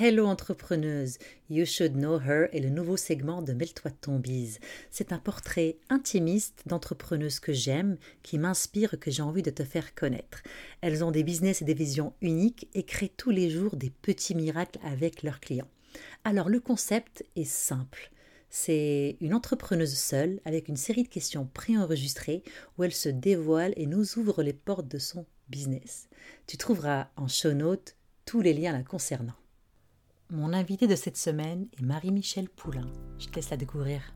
Hello entrepreneuse, You Should Know Her est le nouveau segment de Mêle-toi ton. C'est un portrait intimiste d'entrepreneuses que j'aime, qui m'inspire, que j'ai envie de te faire connaître. Elles ont des business et des visions uniques et créent tous les jours des petits miracles avec leurs clients. Alors le concept est simple. C'est une entrepreneuse seule avec une série de questions préenregistrées où elle se dévoile et nous ouvre les portes de son business. Tu trouveras en show notes tous les liens la concernant. Mon invité de cette semaine est Marie-Michel Poulain. Je te laisse la découvrir.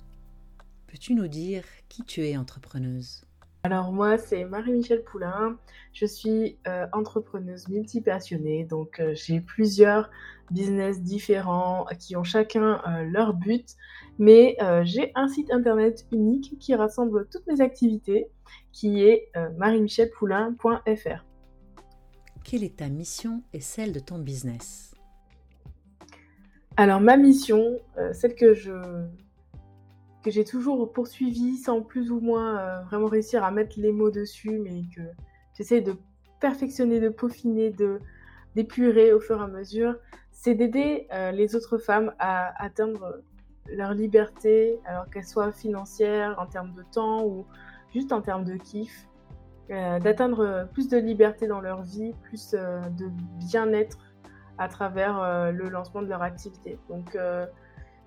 Peux-tu nous dire qui tu es, entrepreneuse? Alors moi, c'est Marie-Michel Poulain. Je suis euh, entrepreneuse multi-passionnée. Donc euh, j'ai plusieurs business différents qui ont chacun euh, leur but. Mais j'ai un site internet unique qui rassemble toutes mes activités, qui est mariemichelpoulain.fr. Quelle est ta mission et celle de ton business? Alors ma mission, euh, celle que j'ai toujours poursuivie sans plus ou moins euh, vraiment réussir à mettre les mots dessus, mais que j'essaie de perfectionner, de peaufiner, d'épurer au fur et à mesure, c'est d'aider euh, les autres femmes à atteindre leur liberté, alors qu'elle soit financière, en termes de temps ou juste en termes de kiff, d'atteindre plus de liberté dans leur vie, plus de bien-être à travers euh, le lancement de leur activité. Donc, euh,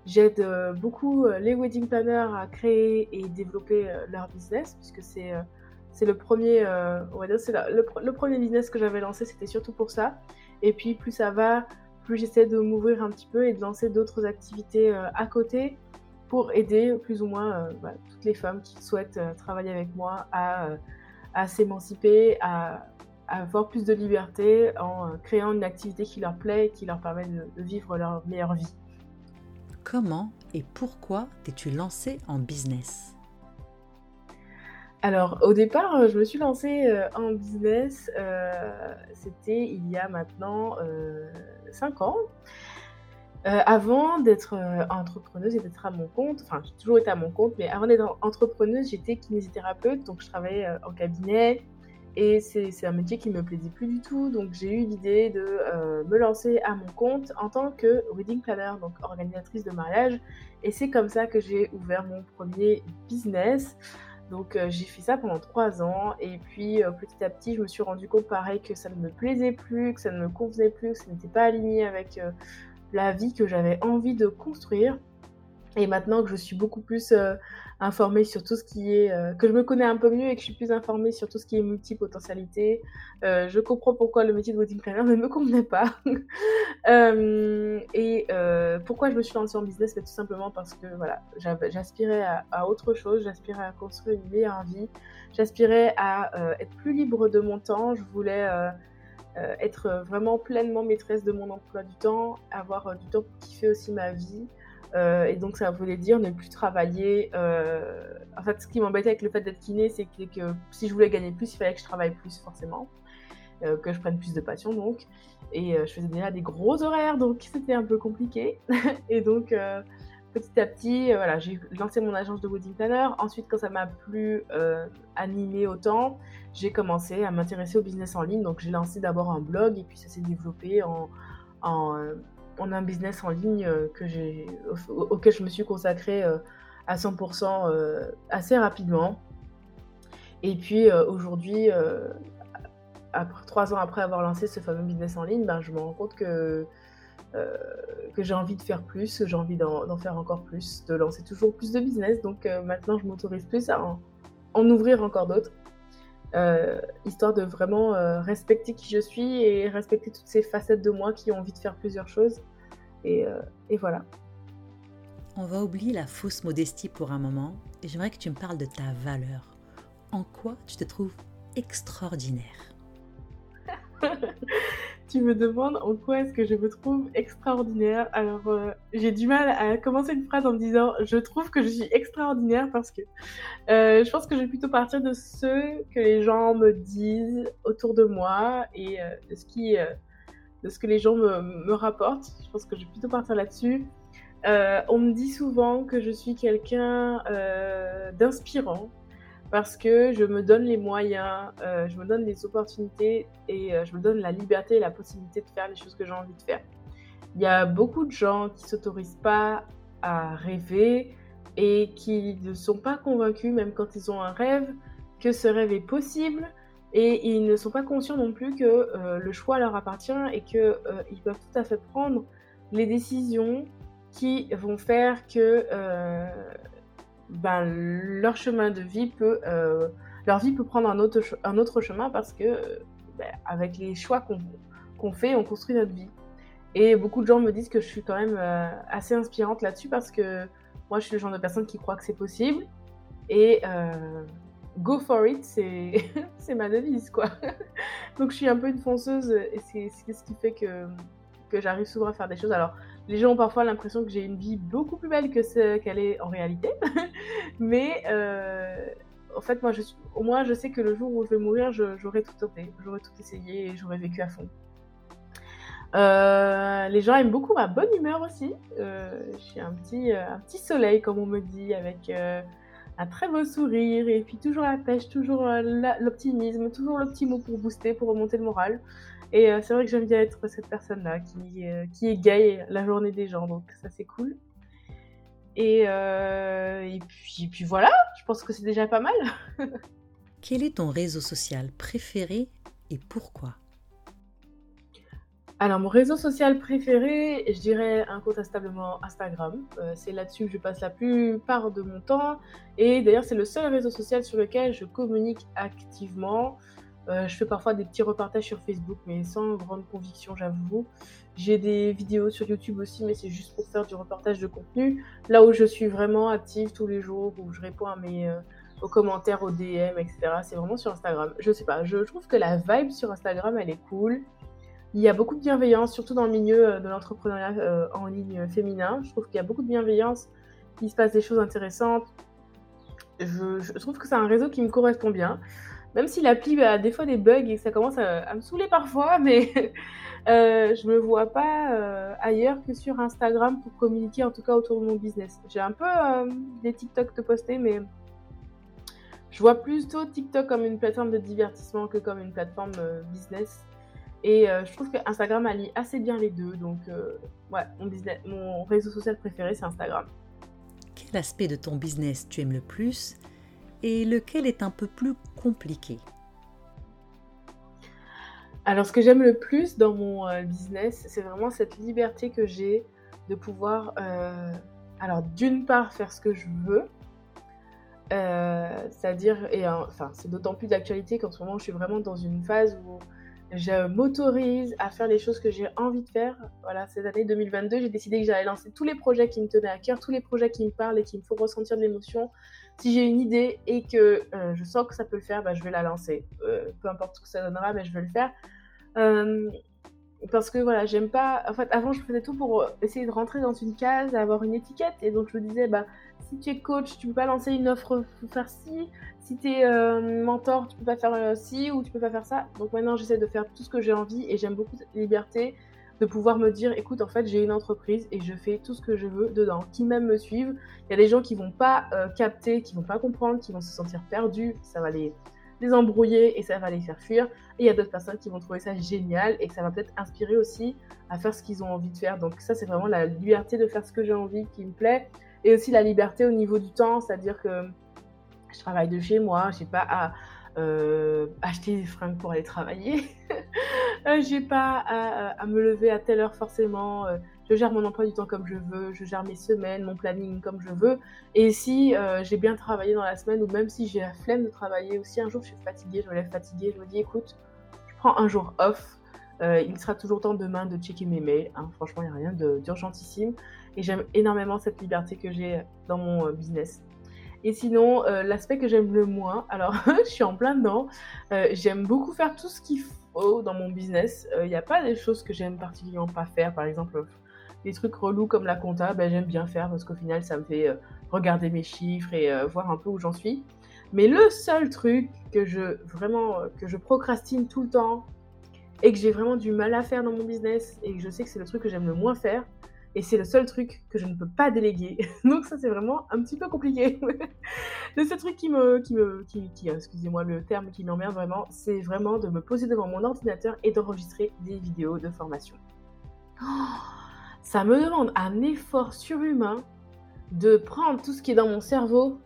j'aide euh, beaucoup les wedding planners à créer et développer leur business, puisque c'est c'est le premier, le, premier business que j'avais lancé, c'était surtout pour ça. Et puis plus ça va, plus j'essaie de m'ouvrir un petit peu et de lancer d'autres activités à côté pour aider plus ou moins bah, toutes les femmes qui souhaitent travailler avec moi à s'émanciper, à avoir plus de liberté en euh, créant une activité qui leur plaît et qui leur permet de, vivre leur meilleure vie. Comment et pourquoi t'es-tu lancée en business? Alors au départ, euh, je me suis lancée euh, en business, c'était il y a maintenant 5 ans. avant d'être entrepreneuse et d'être à mon compte, enfin j'ai toujours été à mon compte, mais avant d'être entrepreneuse, j'étais kinésithérapeute, donc je travaillais en cabinet, et c'est un métier qui me plaisait plus du tout, donc j'ai eu l'idée de euh, me lancer à mon compte en tant que wedding planner, donc organisatrice de mariage. Et c'est comme ça que j'ai ouvert mon premier business. Donc euh, j'ai fait ça pendant trois ans et puis euh, petit à petit je me suis rendu compte pareil que ça ne me plaisait plus, que ça ne me convenait plus, que ça n'était pas aligné avec la vie que j'avais envie de construire. Et maintenant que je suis beaucoup plus informée sur tout ce qui est, euh, que je me connais un peu mieux et que je suis plus informée sur tout ce qui est multipotentialité. Euh, je comprends pourquoi le métier de wedding planner ne me convenait pas. Euh, et pourquoi je me suis lancée en business, mais tout simplement parce que voilà, j'aspirais à, autre chose, j'aspirais à construire une meilleure vie, j'aspirais à être plus libre de mon temps, je voulais être vraiment pleinement maîtresse de mon emploi du temps, avoir du temps pour kiffer aussi ma vie. Euh, et donc ça voulait dire ne plus travailler. Euh, en fait, ce qui m'embêtait avec le fait d'être kiné, c'est que, si je voulais gagner plus, il fallait que je travaille plus forcément, euh, que je prenne plus de passion donc. Et je faisais déjà des gros horaires, donc c'était un peu compliqué. et donc petit à petit, voilà, j'ai lancé mon agence de wedding planner. Ensuite, quand ça m'a plus animé autant, j'ai commencé à m'intéresser au business en ligne. Donc j'ai lancé d'abord un blog et puis ça s'est développé en, en on a un business en ligne euh, auquel je me suis consacrée euh, à 100% euh, assez rapidement. Et puis aujourd'hui, après, trois ans après avoir lancé ce fameux business en ligne, ben, je me rends compte que, que j'ai envie de faire plus, j'ai envie d'en, faire encore plus, de lancer toujours plus de business. Donc maintenant, je m'autorise plus à en, ouvrir encore d'autres. Histoire de vraiment respecter qui je suis et respecter toutes ces facettes de moi qui ont envie de faire plusieurs choses. Euh, et, voilà. On va oublier la fausse modestie pour un moment et j'aimerais que tu me parles de ta valeur. En quoi tu te trouves extraordinaire? tu me demandes en quoi est-ce que je me trouve extraordinaire. Alors, euh, j'ai du mal à commencer une phrase en me disant je trouve que je suis extraordinaire parce que euh, je pense que je vais plutôt partir de ce que les gens me disent autour de moi et euh, de, ce qui, de ce que les gens me, me, rapportent. Je pense que je vais plutôt partir là-dessus. on me dit souvent que je suis quelqu'un d'inspirant, parce que je me donne les moyens, euh, je me donne les opportunités et euh, je me donne la liberté et la possibilité de faire les choses que j'ai envie de faire. Il y a beaucoup de gens qui s'autorisent pas à rêver et qui ne sont pas convaincus, même quand ils ont un rêve, que ce rêve est possible et ils ne sont pas conscients non plus que euh, le choix leur appartient et qu'ils peuvent tout à fait prendre les décisions qui vont faire que ben, leur chemin de vie peut, euh, leur vie peut prendre un autre, un autre chemin parce que ben, avec les choix qu'on fait, on construit notre vie. Et beaucoup de gens me disent que je suis quand même euh, assez inspirante là-dessus parce que moi, je suis le genre de personne qui croit que c'est possible. Et euh, go for it, c'est ma devise, quoi. Donc, je suis un peu une fonceuse et c'est ce qui fait que, que j'arrive souvent à faire des choses. Alors, les gens ont parfois l'impression que j'ai une vie beaucoup plus belle que ce qu'elle est en réalité. Mais euh, en fait, moi, je suis, au moins, je sais que le jour où je vais mourir, j'aurai tout tenté, j'aurai tout essayé et j'aurai vécu à fond. Euh, les gens aiment beaucoup ma bonne humeur aussi. Euh, je suis un petit, un petit soleil, comme on me dit, avec un très beau sourire et puis toujours la pêche, toujours l'optimisme, toujours le petit mot pour booster, pour remonter le moral. Et euh, c'est vrai que j'aime bien être cette personne-là qui, euh, qui égaye la journée des gens, donc ça c'est cool. Et, euh, puis voilà, je pense que c'est déjà pas mal. Quel est ton réseau social préféré et pourquoi? Alors, mon réseau social préféré, je dirais incontestablement Instagram. c'est là-dessus que je passe la plupart de mon temps. Et d'ailleurs, c'est le seul réseau social sur lequel je communique activement. Euh, je fais parfois des petits repartages sur Facebook, mais sans grande conviction, j'avoue. J'ai des vidéos sur YouTube aussi, mais c'est juste pour faire du repartage de contenu. Là où je suis vraiment active tous les jours, où je réponds à mes, euh, aux commentaires, aux DM, etc., c'est vraiment sur Instagram. Je sais pas, je trouve que la vibe sur Instagram, elle est cool. Il y a beaucoup de bienveillance, surtout dans le milieu euh, de l'entrepreneuriat en ligne féminin. Je trouve qu'il y a beaucoup de bienveillance, il se passe des choses intéressantes. Je, trouve que c'est un réseau qui me correspond bien. Même si l'appli a des fois des bugs et que ça commence à, me saouler parfois, mais euh, je me vois pas euh, ailleurs que sur Instagram pour communiquer en tout cas autour de mon business. J'ai un peu euh, des TikTok de poster, mais je vois plutôt TikTok comme une plateforme de divertissement que comme une plateforme euh, business. Et je trouve que Instagram allie assez bien les deux. Donc, ouais, mon, business, mon réseau social préféré, c'est Instagram. Quel aspect de ton business tu aimes le plus et lequel est un peu plus compliqué? Alors ce que j'aime le plus dans mon euh, business, c'est vraiment cette liberté que j'ai de pouvoir, euh, alors d'une part faire ce que je veux, euh, c'est-à-dire, et enfin c'est d'autant plus d'actualité qu'en ce moment je suis vraiment dans une phase où je m'autorise à faire les choses que j'ai envie de faire. Voilà, cette année 2022, j'ai décidé que j'allais lancer tous les projets qui me tenaient à cœur, tous les projets qui me parlent et qui me font ressentir de l'émotion. Si j'ai une idée et que euh, je sens que ça peut le faire, bah, je vais la lancer. Euh, peu importe ce que ça donnera, mais je vais le faire. Euh, parce que voilà, j'aime pas. En fait, avant, je faisais tout pour essayer de rentrer dans une case, avoir une étiquette. Et donc, je me disais, bah, si tu es coach, tu peux pas lancer une offre pour faire ci. Si tu es euh, mentor, tu peux pas faire euh, ci ou tu peux pas faire ça. Donc maintenant, j'essaie de faire tout ce que j'ai envie et j'aime beaucoup cette liberté de pouvoir me dire, écoute, en fait, j'ai une entreprise et je fais tout ce que je veux dedans. Qui même me suivent. Il y a des gens qui vont pas euh, capter, qui vont pas comprendre, qui vont se sentir perdus. Ça va les les embrouiller et ça va les faire fuir. Et il y a d'autres personnes qui vont trouver ça génial et que ça va peut-être inspirer aussi à faire ce qu'ils ont envie de faire. Donc ça, c'est vraiment la liberté de faire ce que j'ai envie qui me plaît. Et aussi la liberté au niveau du temps, c'est-à-dire que je travaille de chez moi, je n'ai pas à euh, acheter des fringues pour aller travailler. Euh, j'ai pas à, me lever à telle heure forcément. Euh, je gère mon emploi du temps comme je veux, je gère mes semaines, mon planning comme je veux. Et si j'ai bien travaillé dans la semaine, ou même si j'ai la flemme de travailler, aussi un jour je suis fatiguée, je me lève fatiguée, je me dis écoute, je prends un jour off. il sera toujours temps demain de checker mes mails. Hein. Franchement, il n'y a rien d'urgentissime. Et j'aime énormément cette liberté que j'ai dans mon business. Et sinon, l'aspect que j'aime le moins, alors je suis en plein dedans, j'aime beaucoup faire tout ce qu'il faut dans mon business. Il n'y a pas des choses que j'aime particulièrement pas faire. Par exemple, les trucs relous comme la compta, ben, j'aime bien faire parce qu'au final, ça me fait regarder mes chiffres et voir un peu où j'en suis. Mais le seul truc que je vraiment que je procrastine tout le temps et que j'ai vraiment du mal à faire dans mon business et que je sais que c'est le truc que j'aime le moins faire et c'est le seul truc que je ne peux pas déléguer. Donc ça c'est vraiment un petit peu compliqué. le seul truc qui me qui me qui, excusez-moi le terme qui m'emmerde vraiment, c'est vraiment de me poser devant mon ordinateur et d'enregistrer des vidéos de formation. Ça me demande un effort surhumain de prendre tout ce qui est dans mon cerveau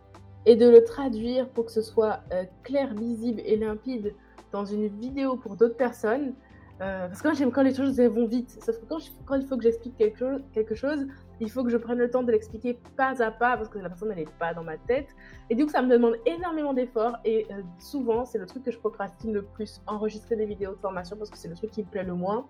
et de le traduire pour que ce soit euh, clair, lisible et limpide dans une vidéo pour d'autres personnes. Euh, parce que moi, j'aime quand les choses vont vite. Sauf que quand, il faut que j'explique quelque chose, il faut que je prenne le temps de l'expliquer pas à pas parce que la personne n'est pas dans ma tête. Et coup, ça me demande énormément d'efforts. Et euh, souvent, c'est le truc que je procrastine le plus enregistrer des vidéos de formation parce que c'est le truc qui me plaît le moins.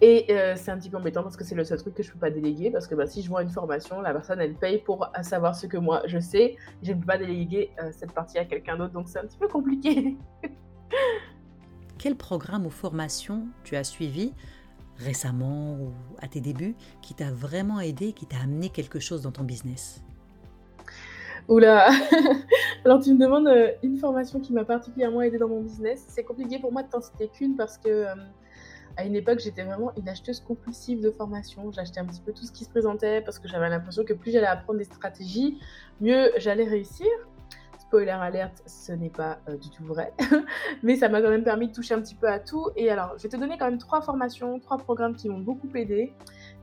Et euh, c'est un petit peu embêtant parce que c'est le seul truc que je peux pas déléguer parce que bah, si je vois une formation, la personne elle paye pour savoir ce que moi je sais. Je ne peux pas déléguer euh, cette partie à quelqu'un d'autre donc c'est un petit peu compliqué. Quel programme ou formation tu as suivi récemment ou à tes débuts qui t'a vraiment aidé, qui t'a amené quelque chose dans ton business? Oula Alors tu me demandes euh, une formation qui m'a particulièrement aidé dans mon business. C'est compliqué pour moi de t'en citer qu'une parce que à une époque, j'étais vraiment une acheteuse compulsive de formation. J'achetais un petit peu tout ce qui se présentait parce que j'avais l'impression que plus j'allais apprendre des stratégies, mieux j'allais réussir. Spoiler alerte, ce n'est pas euh, du tout vrai. Mais ça m'a quand même permis de toucher un petit peu à tout. Et alors, je vais te donner quand même trois formations, trois programmes qui m'ont beaucoup aidé.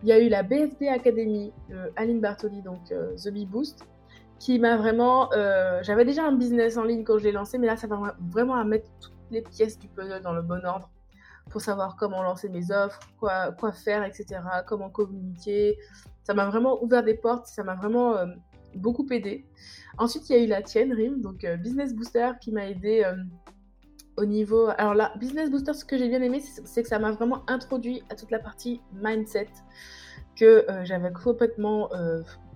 Il y a eu la BFB Academy de Aline Bartoli, donc euh, The Bee Boost, qui m'a vraiment. Euh, j'avais déjà un business en ligne quand je l'ai lancé, mais là, ça va vraiment à mettre toutes les pièces du puzzle dans le bon ordre pour savoir comment lancer mes offres, quoi, quoi faire, etc., comment communiquer. Ça m'a vraiment ouvert des portes, ça m'a vraiment euh, beaucoup aidé. Ensuite, il y a eu la tienne, Rim, donc euh, Business Booster, qui m'a aidé euh, au niveau. Alors là, Business Booster, ce que j'ai bien aimé, c'est que ça m'a vraiment introduit à toute la partie mindset que j'avais complètement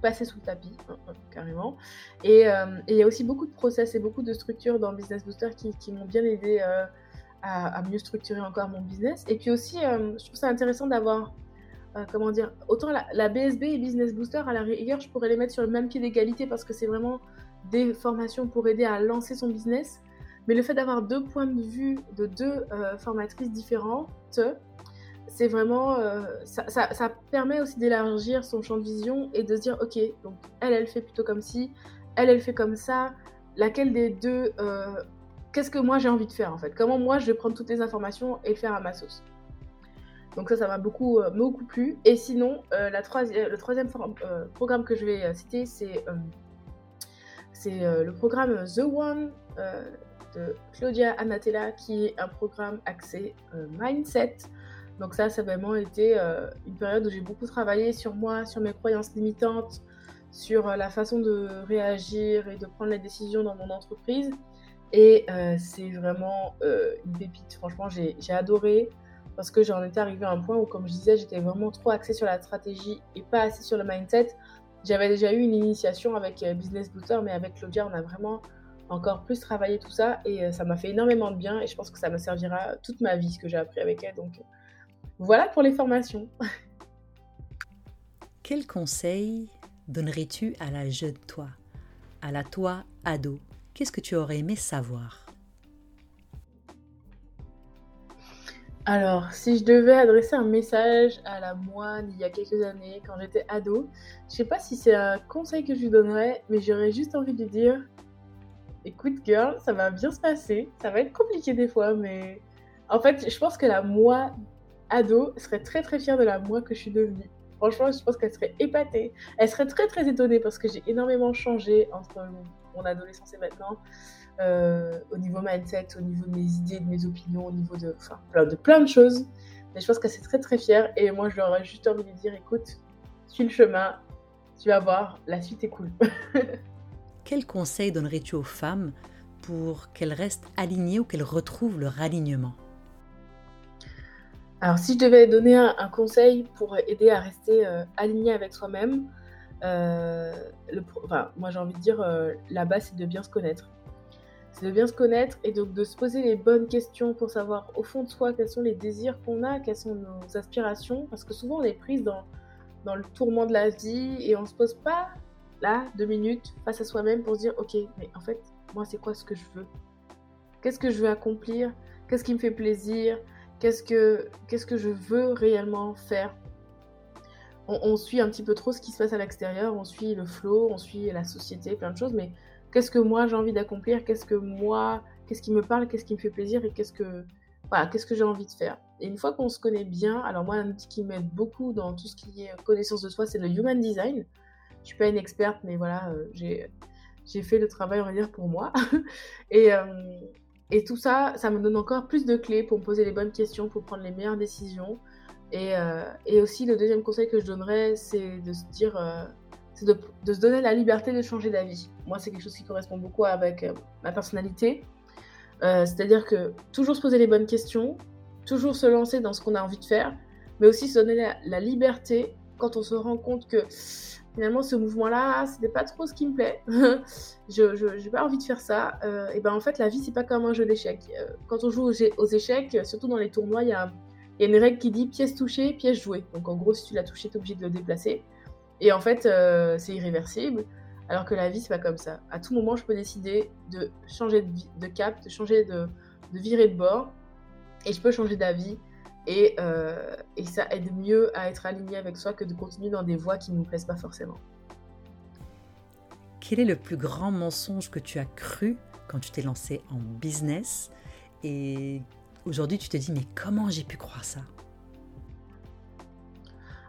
passé sous le tapis, hein, hein, carrément. Et, il y a aussi beaucoup de process et beaucoup de structures dans Business Booster qui, qui m'ont bien aidé à, mieux structurer encore mon business. Et puis aussi, euh, je trouve ça intéressant d'avoir, euh, comment dire, autant la, BSB et Business Booster, à la rigueur, je pourrais les mettre sur le même pied d'égalité parce que c'est vraiment des formations pour aider à lancer son business. Mais le fait d'avoir deux points de vue de deux euh, formatrices différentes, c'est vraiment. Ça, ça, ça, permet aussi d'élargir son champ de vision et de se dire, ok, donc elle, elle fait plutôt comme ci, elle, elle fait comme ça. Laquelle des deux qu'est-ce que moi j'ai envie de faire en fait? Comment moi je vais prendre toutes les informations et le faire à ma sauce? Donc ça, ça m'a beaucoup, euh, beaucoup plu. Et sinon, euh, la le troisième euh, programme que je vais citer, c'est le programme The One de Claudia Anatella, qui est un programme axé mindset. Donc ça, ça a vraiment été une période où j'ai beaucoup travaillé sur moi, sur mes croyances limitantes, sur la façon de réagir et de prendre les décisions dans mon entreprise. Et euh, c'est vraiment euh, une pépite. Franchement, j'ai adoré parce que j'en étais arrivée à un point où, comme je disais, j'étais vraiment trop axée sur la stratégie et pas assez sur le mindset. J'avais déjà eu une initiation avec euh, Business Booster, mais avec Claudia, on a vraiment encore plus travaillé tout ça et ça m'a fait énormément de bien et je pense que ça me servira toute ma vie ce que j'ai appris avec elle. Donc voilà pour les formations. Quel conseil donnerais-tu à la jeune toi, à la toi ado? Qu'est-ce que tu aurais aimé savoir? Alors, si je devais adresser un message à la moine il y a quelques années, quand j'étais ado, je sais pas si c'est un conseil que je lui donnerais, mais j'aurais juste envie de lui dire écoute, girl, ça va bien se passer. Ça va être compliqué des fois, mais en fait, je pense que la moi ado serait très très fière de la moi que je suis devenue. Franchement, je pense qu'elle serait épatée. Elle serait très très étonnée parce que j'ai énormément changé entre mon adolescence et maintenant, euh, au niveau mindset, au niveau de mes idées, de mes opinions, au niveau de, enfin, plein, de plein de choses. Mais je pense qu'elle est très très fière et moi je leur ai juste envie de dire écoute, suis le chemin, tu vas voir, la suite est cool. Quel conseil donnerais-tu aux femmes pour qu'elles restent alignées ou qu'elles retrouvent leur alignement? Alors si je devais donner un, conseil pour aider à rester euh, aligné avec soi-même, le, enfin, moi j'ai envie de dire, la base c'est de bien se connaître. C'est de bien se connaître et donc de se poser les bonnes questions pour savoir au fond de soi quels sont les désirs qu'on a, quelles sont nos aspirations, parce que souvent on est prise dans, le tourment de la vie et on se pose pas là deux minutes face à soi-même pour se dire ok mais en fait moi c'est quoi ce que je veux? Qu'est-ce que je veux accomplir? Qu'est-ce qui me fait plaisir? Qu'est-ce que, qu'est-ce que je veux réellement faire? On, suit un petit peu trop ce qui se passe à l'extérieur, on suit le flow, on suit la société, plein de choses, mais qu'est-ce que moi j'ai envie d'accomplir Qu'est-ce que moi, qu'est-ce qui me parle Qu'est-ce qui me fait plaisir Et qu'est-ce que, voilà, qu'est-ce que j'ai envie de faire Et une fois qu'on se connaît bien, alors moi un outil qui m'aide beaucoup dans tout ce qui est connaissance de soi, c'est le Human Design. Je suis pas une experte, mais voilà, euh, j'ai j'ai fait le travail, on va dire, pour moi. et, euh, et tout ça, ça me donne encore plus de clés pour me poser les bonnes questions, pour prendre les meilleures décisions. Et, euh, et aussi, le deuxième conseil que je donnerais, c'est de se dire, euh, c'est de, se donner la liberté de changer d'avis. Moi, c'est quelque chose qui correspond beaucoup avec ma personnalité. C'est-à-dire que toujours se poser les bonnes questions, toujours se lancer dans ce qu'on a envie de faire, mais aussi se donner la, liberté quand on se rend compte que finalement ce mouvement-là, c'était pas trop ce qui me plaît. je n'ai pas envie de faire ça. Euh, et ben en fait, la vie, c'est pas comme un jeu d'échecs. Euh, quand on joue aux, échecs, surtout dans les tournois, il y a, une règle qui dit pièce touchée, pièce jouée. Donc en gros, si tu l'as touché, tu es obligé de le déplacer. Et en fait, euh, c'est irréversible. Alors que la vie, c'est pas comme ça. À tout moment, je peux décider de changer de, cap, de changer de, de virer de bord. Et je peux changer d'avis euh, et, ça aide mieux à être aligné avec soi que de continuer dans des voies qui ne nous plaisent pas forcément. Quel est le plus grand mensonge que tu as cru quand tu t'es lancé en business? Et aujourd'hui tu te dis mais comment j'ai pu croire ça?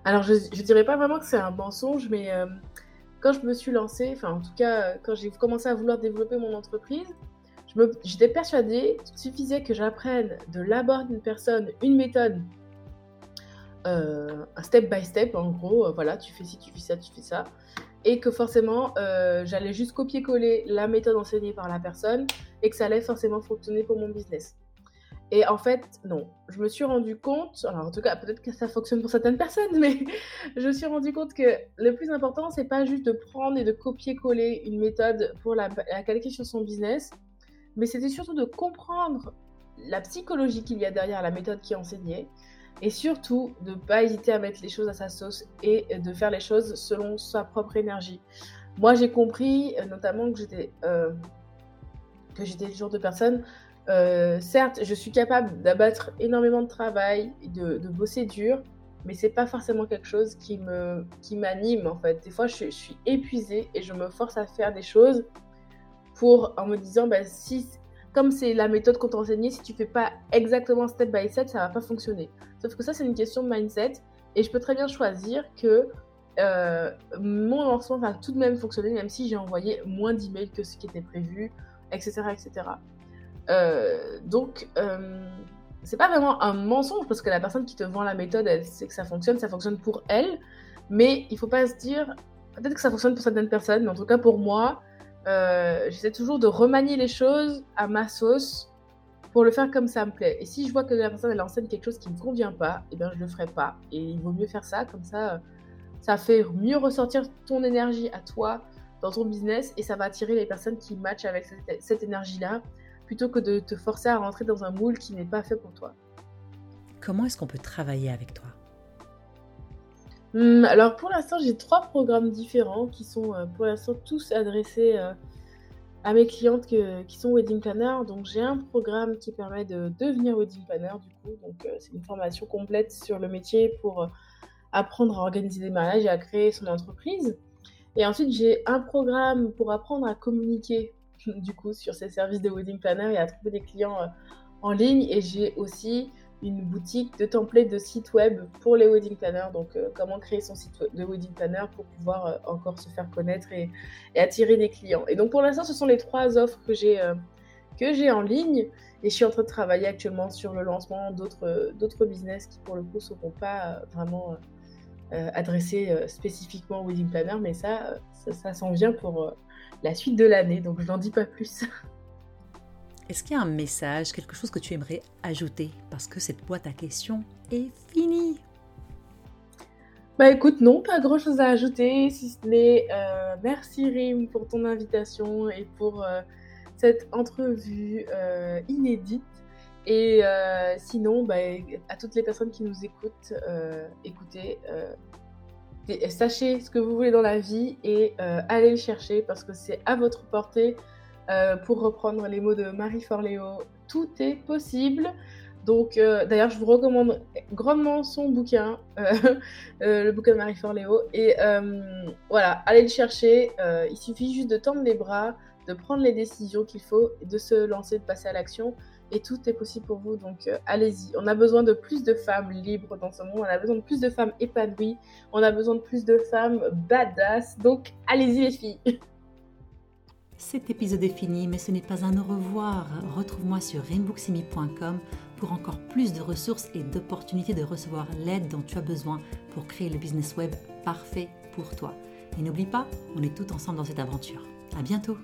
Alors je ne dirais pas vraiment que c'est un mensonge mais euh, quand je me suis lancée, enfin en tout cas quand j'ai commencé à vouloir développer mon entreprise, J'étais persuadée qu'il suffisait que j'apprenne de l'abord d'une personne une méthode, euh, un step by step, en gros, euh, voilà, tu fais ci, tu fais ça, tu fais ça, et que forcément, j'allais juste copier-coller la méthode enseignée par la personne et que ça allait forcément fonctionner pour mon business. Et en fait, non. Je me suis rendu compte, alors en tout cas, peut-être que ça fonctionne pour certaines personnes, mais je me suis rendu compte que le plus important, c'est pas juste de prendre et de copier-coller une méthode pour la, la calquer sur son business, mais c'était surtout de comprendre la psychologie qu'il y a derrière la méthode qui est enseignée et surtout de ne pas hésiter à mettre les choses à sa sauce et de faire les choses selon sa propre énergie. Moi, j'ai compris euh, notamment que j'étais euh, que j'étais le genre de personne. Euh, certes, je suis capable d'abattre énormément de travail, de, de bosser dur, mais c'est pas forcément quelque chose qui me qui m'anime en fait. Des fois, je, je suis épuisée et je me force à faire des choses pour en me disant bah, si comme c'est la méthode qu'on t'a enseignée, si tu fais pas exactement step by step, ça va pas fonctionner. Sauf que ça, c'est une question de mindset. Et je peux très bien choisir que euh, mon lancement va tout de même fonctionner, même si j'ai envoyé moins d'emails que ce qui était prévu, etc. etc. Euh, donc, euh, c'est pas vraiment un mensonge parce que la personne qui te vend la méthode, elle sait que ça fonctionne, ça fonctionne pour elle. Mais il faut pas se dire, peut-être que ça fonctionne pour certaines personnes, mais en tout cas pour moi, euh, j'essaie toujours de remanier les choses à ma sauce pour le faire comme ça me plaît. Et si je vois que la personne elle enseigne quelque chose qui me convient pas, eh bien je le ferai pas. Et il vaut mieux faire ça, comme ça, ça fait mieux ressortir ton énergie à toi dans ton business et ça va attirer les personnes qui matchent avec cette, cette énergie-là, plutôt que de te forcer à rentrer dans un moule qui n'est pas fait pour toi. Comment est-ce qu'on peut travailler avec toi? Hmm, alors pour l'instant, j'ai trois programmes différents qui sont euh, pour l'instant tous adressés euh, à mes clientes qui sont wedding planner. Donc j'ai un programme qui permet de devenir wedding planner du coup. Donc euh, c'est une formation complète sur le métier pour apprendre à organiser des mariages et à créer son entreprise. Et ensuite j'ai un programme pour apprendre à communiquer du coup sur ces services de wedding planner et à trouver des clients en ligne. Et j'ai aussi une boutique de templates de site web pour les wedding planners. Donc, euh, comment créer son site de wedding planner pour pouvoir euh, encore se faire connaître et, attirer des clients. Et donc, pour l'instant, ce sont les trois offres que j'ai euh, que j'ai en ligne. Et je suis en train de travailler actuellement sur le lancement d'autres d'autres business qui, pour le coup, ne seront pas vraiment adressés spécifiquement aux wedding planner. Mais ça, ça, ça s'en vient pour la suite de l'année. Donc, je n'en dis pas plus. Est-ce qu'il y a un message, quelque chose que tu aimerais ajouter? Parce que cette boîte à questions est finie. Bah écoute, non, pas grand chose à ajouter, si ce n'est euh, merci Rim pour ton invitation et pour euh, cette entrevue euh, inédite. Et sinon, bah, à toutes les personnes qui nous écoutent, écoutez, sachez ce que vous voulez dans la vie et allez le chercher parce que c'est à votre portée. pour reprendre les mots de Marie Forleo, tout est possible. Donc, euh, d'ailleurs, je vous recommande grandement son bouquin, euh, euh, le bouquin de Marie Forleo. Et voilà, allez le chercher. il suffit juste de tendre les bras, de prendre les décisions qu'il faut, de se lancer, de passer à l'action. Et tout est possible pour vous. Donc, allez-y. On a besoin de plus de femmes libres dans ce monde. On a besoin de plus de femmes épanouies. On a besoin de plus de femmes badass. Donc, allez-y, les filles. Cet épisode est fini, mais ce n'est pas un au revoir. Retrouve-moi sur rainbooksimi.com pour encore plus de ressources et d'opportunités de recevoir l'aide dont tu as besoin pour créer le business web parfait pour toi. Et n'oublie pas, on est tous ensemble dans cette aventure. À bientôt!